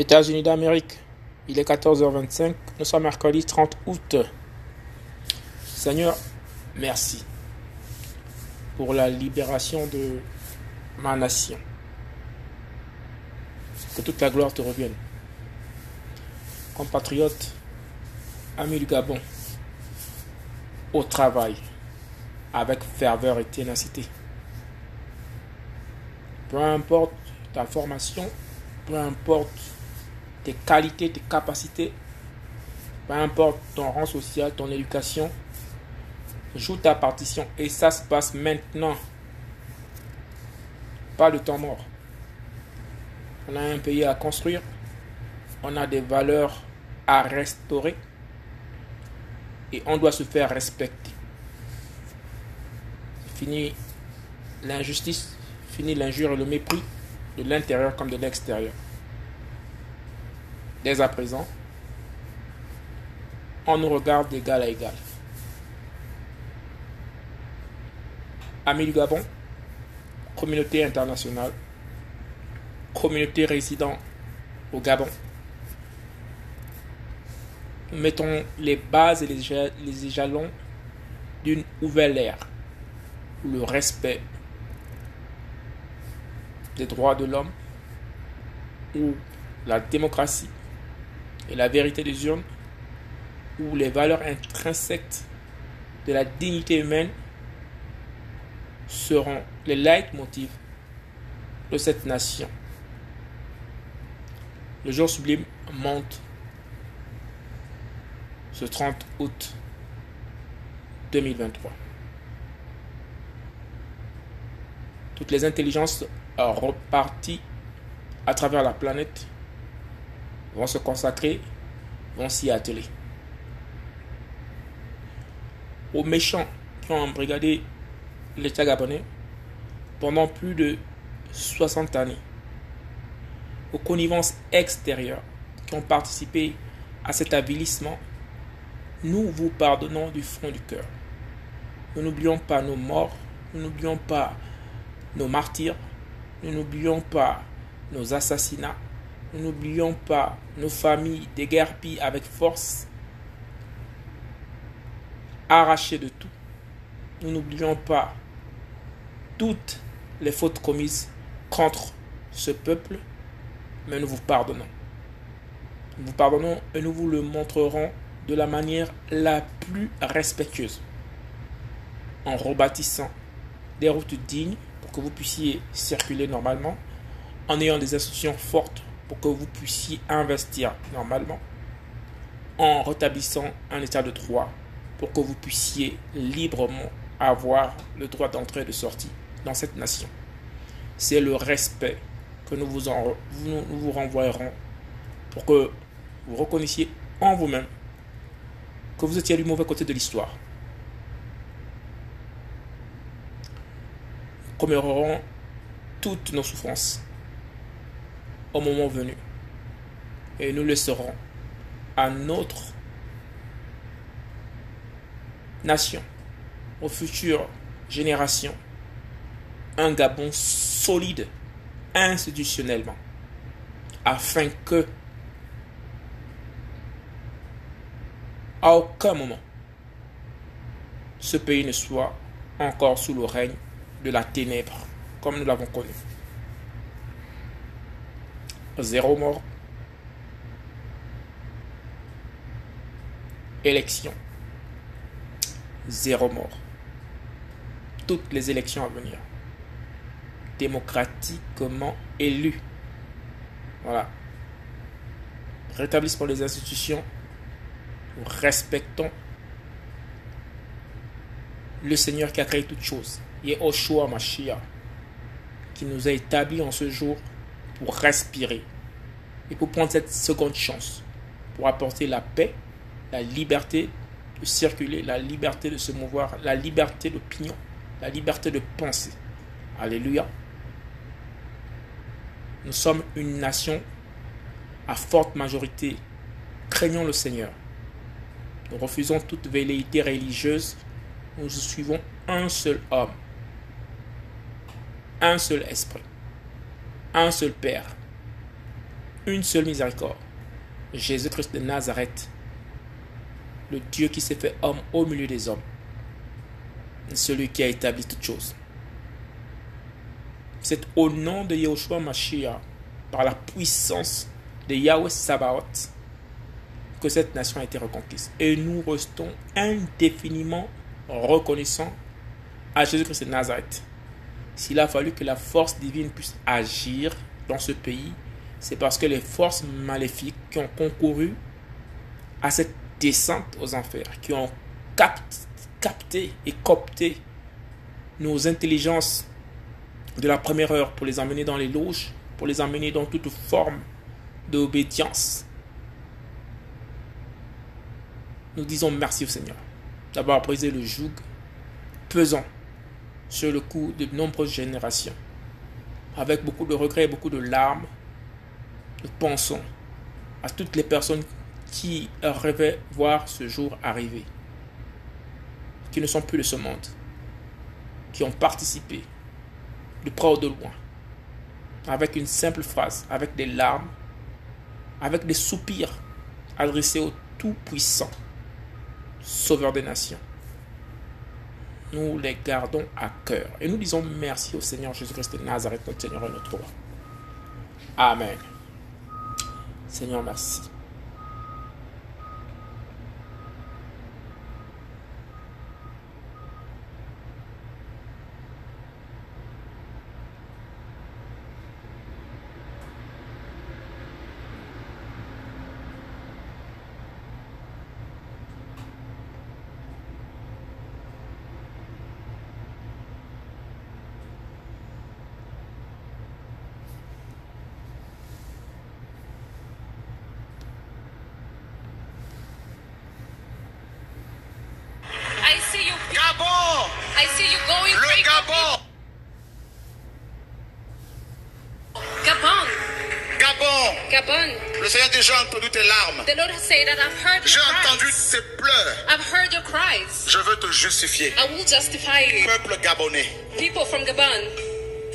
États-Unis d'Amérique. Il est 14h25. Nous sommes mercredi 30 août. Seigneur, merci pour la libération de ma nation. Que toute la gloire te revienne. Compatriotes, amis du Gabon, au travail, avec ferveur et ténacité. Peu importe ta formation, peu importe tes qualités, tes capacités, peu importe ton rang social, ton éducation, joue ta partition et ça se passe maintenant. Pas de temps mort. On a un pays à construire, on a des valeurs à restaurer et on doit se faire respecter. Fini l'injustice, fini l'injure et le mépris de l'intérieur comme de l'extérieur. Dès à présent, on nous regarde d'égal à égal. Amis du Gabon, communauté internationale, communauté résident au Gabon, mettons les bases et les, les jalons d'une nouvelle ère où le respect des droits de l'homme, où la démocratie et la vérité des urnes, où les valeurs intrinsèques de la dignité humaine seront les leitmotivs de cette nation. Le jour sublime monte ce 30 août 2023. Toutes les intelligences reparties à travers la planète vont se consacrer, vont s'y atteler. Aux méchants qui ont embrigadé l'État gabonais pendant plus de 60 années, aux connivences extérieures qui ont participé à cet avilissement, nous vous pardonnons du fond du cœur. Nous n'oublions pas nos morts, nous n'oublions pas nos martyrs, nous n'oublions pas nos assassinats, nous n'oublions pas nos familles déguerpies avec force, arrachées de tout. Nous n'oublions pas toutes les fautes commises contre ce peuple, mais nous vous pardonnons. Nous vous pardonnons et nous vous le montrerons de la manière la plus respectueuse, en rebâtissant des routes dignes pour que vous puissiez circuler normalement, en ayant des institutions fortes pour que vous puissiez investir normalement, en rétablissant un état de droit pour que vous puissiez librement avoir le droit d'entrée et de sortie dans cette nation. C'est le respect que nous vous, en, vous renvoyerons pour que vous reconnaissiez en vous-même que vous étiez du mauvais côté de l'histoire. Nous commémorerons toutes nos souffrances au moment venu. Et nous laisserons à notre nation, aux futures générations, un Gabon solide institutionnellement, afin que à aucun moment ce pays ne soit encore sous le règne de la ténèbre, comme nous l'avons connu. Zéro mort. Élection. Zéro mort. Toutes les élections à venir. Démocratiquement élues. Voilà. Rétablissement des institutions. Respectons le Seigneur qui a créé toutes choses. Yehoshua Mashiach. Qui nous a établis en ce jour respirer et pour prendre cette seconde chance pour apporter la paix, la liberté de circuler, la liberté de se mouvoir, la liberté d'opinion, la liberté de penser. Alléluia. Nous sommes une nation à forte majorité. Craignons le Seigneur. Nous refusons toute velléité religieuse. Nous suivons un seul homme, un seul esprit un seul Père, une seule miséricorde. Jésus-Christ de Nazareth, le Dieu qui s'est fait homme au milieu des hommes, celui qui a établi toutes choses. C'est au nom de Yahushua Mashiach, par la puissance de Yahweh Sabaoth, que cette nation a été reconquise. Et nous restons indéfiniment reconnaissants à Jésus-Christ de Nazareth. S'il a fallu que la force divine puisse agir dans ce pays, c'est parce que les forces maléfiques qui ont concouru à cette descente aux enfers, qui ont capté et copté nos intelligences de la première heure pour les emmener dans les loges, pour les emmener dans toute forme d'obédience. Nous disons merci au Seigneur d'avoir brisé le joug pesant sur le cou de nombreuses générations. Avec beaucoup de regrets et beaucoup de larmes, nous pensons à toutes les personnes qui rêvaient voir ce jour arriver, qui ne sont plus de ce monde, qui ont participé de près ou de loin, avec une simple phrase, avec des larmes, avec des soupirs adressés au Tout-Puissant, Sauveur des nations nous les gardons à cœur. Et nous disons merci au Seigneur Jésus-Christ de Nazareth, notre Seigneur et notre roi. Amen. Seigneur, merci. J'ai entendu tes larmes. J'ai entendu tes pleurs. I've heard your cries. Je veux te justifier. I will justify you. Peuple gabonais. People from Gabon.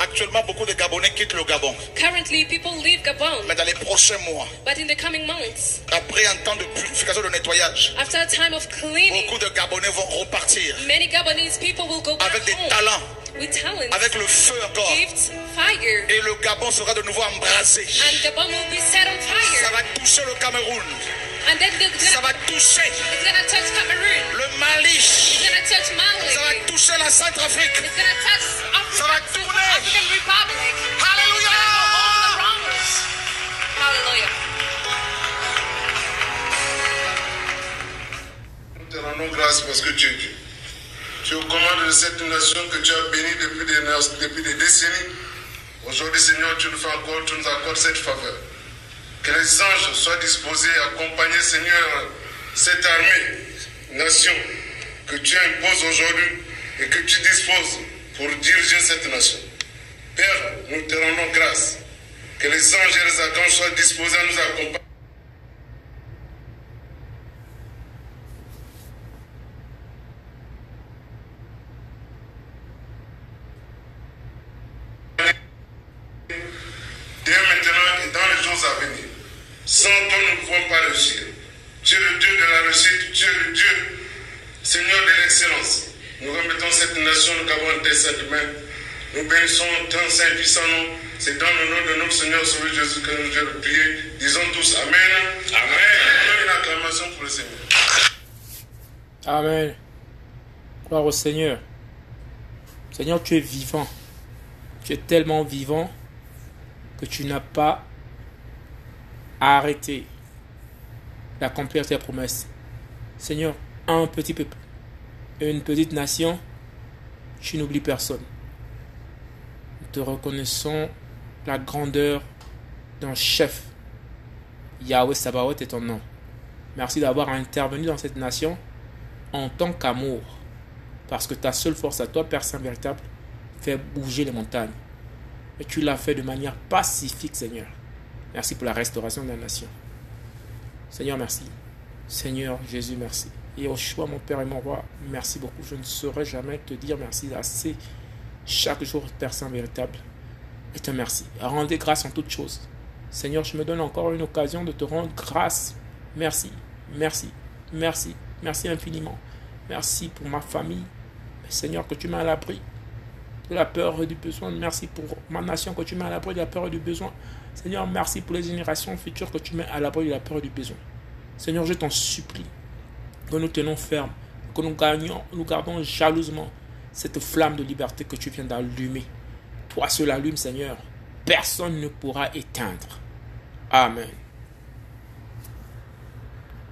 Actuellement, beaucoup de Gabonais quittent le Gabon. Currently, people leave Gabon. Mais dans les prochains mois, But in the coming months, après un temps de purification, de nettoyage, after a time of cleaning, beaucoup de Gabonais vont repartir many Gabonese people will go back avec des home talents, with avec le feu encore. gifts, fire, Et le Gabon sera de nouveau embrasé. and Gabon will be set on Ça fire. va toucher le Cameroun. And then the, Ça va toucher it's gonna touch Cameroon. le Mali. It's gonna touch Mali. Ça va toucher la Centrafrique. It's gonna touch cette nation que tu as bénie depuis des, depuis des décennies. Aujourd'hui, Seigneur, tu nous fais encore, tu nous accordes cette faveur. Que les anges soient disposés à accompagner, Seigneur, cette armée, nation, que tu imposes aujourd'hui et que tu disposes pour diriger cette nation. Père, nous te rendons grâce. Que les anges et les archanges soient disposés à nous accompagner. À venir. Sans toi, nous ne pouvons pas réussir. Tu es le Dieu de la réussite, tu es le Dieu, Seigneur de l'excellence. Nous remettons cette nation, nous avons entre saintes mains. Nous bénissons ton saint puissant nom. C'est dans le nom de notre Seigneur Sauveur Jésus que nous allons prier. Disons tous Amen. Amen. Une acclamation pour le Seigneur. Amen. Gloire au Seigneur. Seigneur, tu es vivant. Tu es tellement vivant que tu n'as pas arrêté d'accomplir tes promesses. Seigneur, un petit peuple, une petite nation, tu n'oublies personne. Nous te reconnaissons la grandeur d'un chef. Yahweh Sabaoth est ton nom. Merci d'avoir intervenu dans cette nation en tant qu'amour. Parce que ta seule force à toi, Père Saint véritable, fait bouger les montagnes. Et tu l'as fait de manière pacifique, Seigneur. Merci pour la restauration de la nation. Seigneur, merci. Seigneur Jésus, merci. Et au choix, mon Père et mon Roi, merci beaucoup. Je ne saurais jamais te dire merci assez chaque jour, Père Saint véritable. Et te merci. Rendez grâce en toutes choses. Seigneur, je me donne encore une occasion de te rendre grâce. Merci, merci, merci, merci infiniment. Merci pour ma famille. Seigneur, que tu m'as à l'abri de la peur et du besoin. Merci pour ma nation que tu mets à l'abri de la peur et du besoin. Seigneur, merci pour les générations futures que tu mets à l'abri de la peur et du besoin. Seigneur, je t'en supplie que nous tenons ferme, que nous gagnons, nous gardons jalousement cette flamme de liberté que tu viens d'allumer. Toi seul allume, Seigneur. Personne ne pourra éteindre. Amen.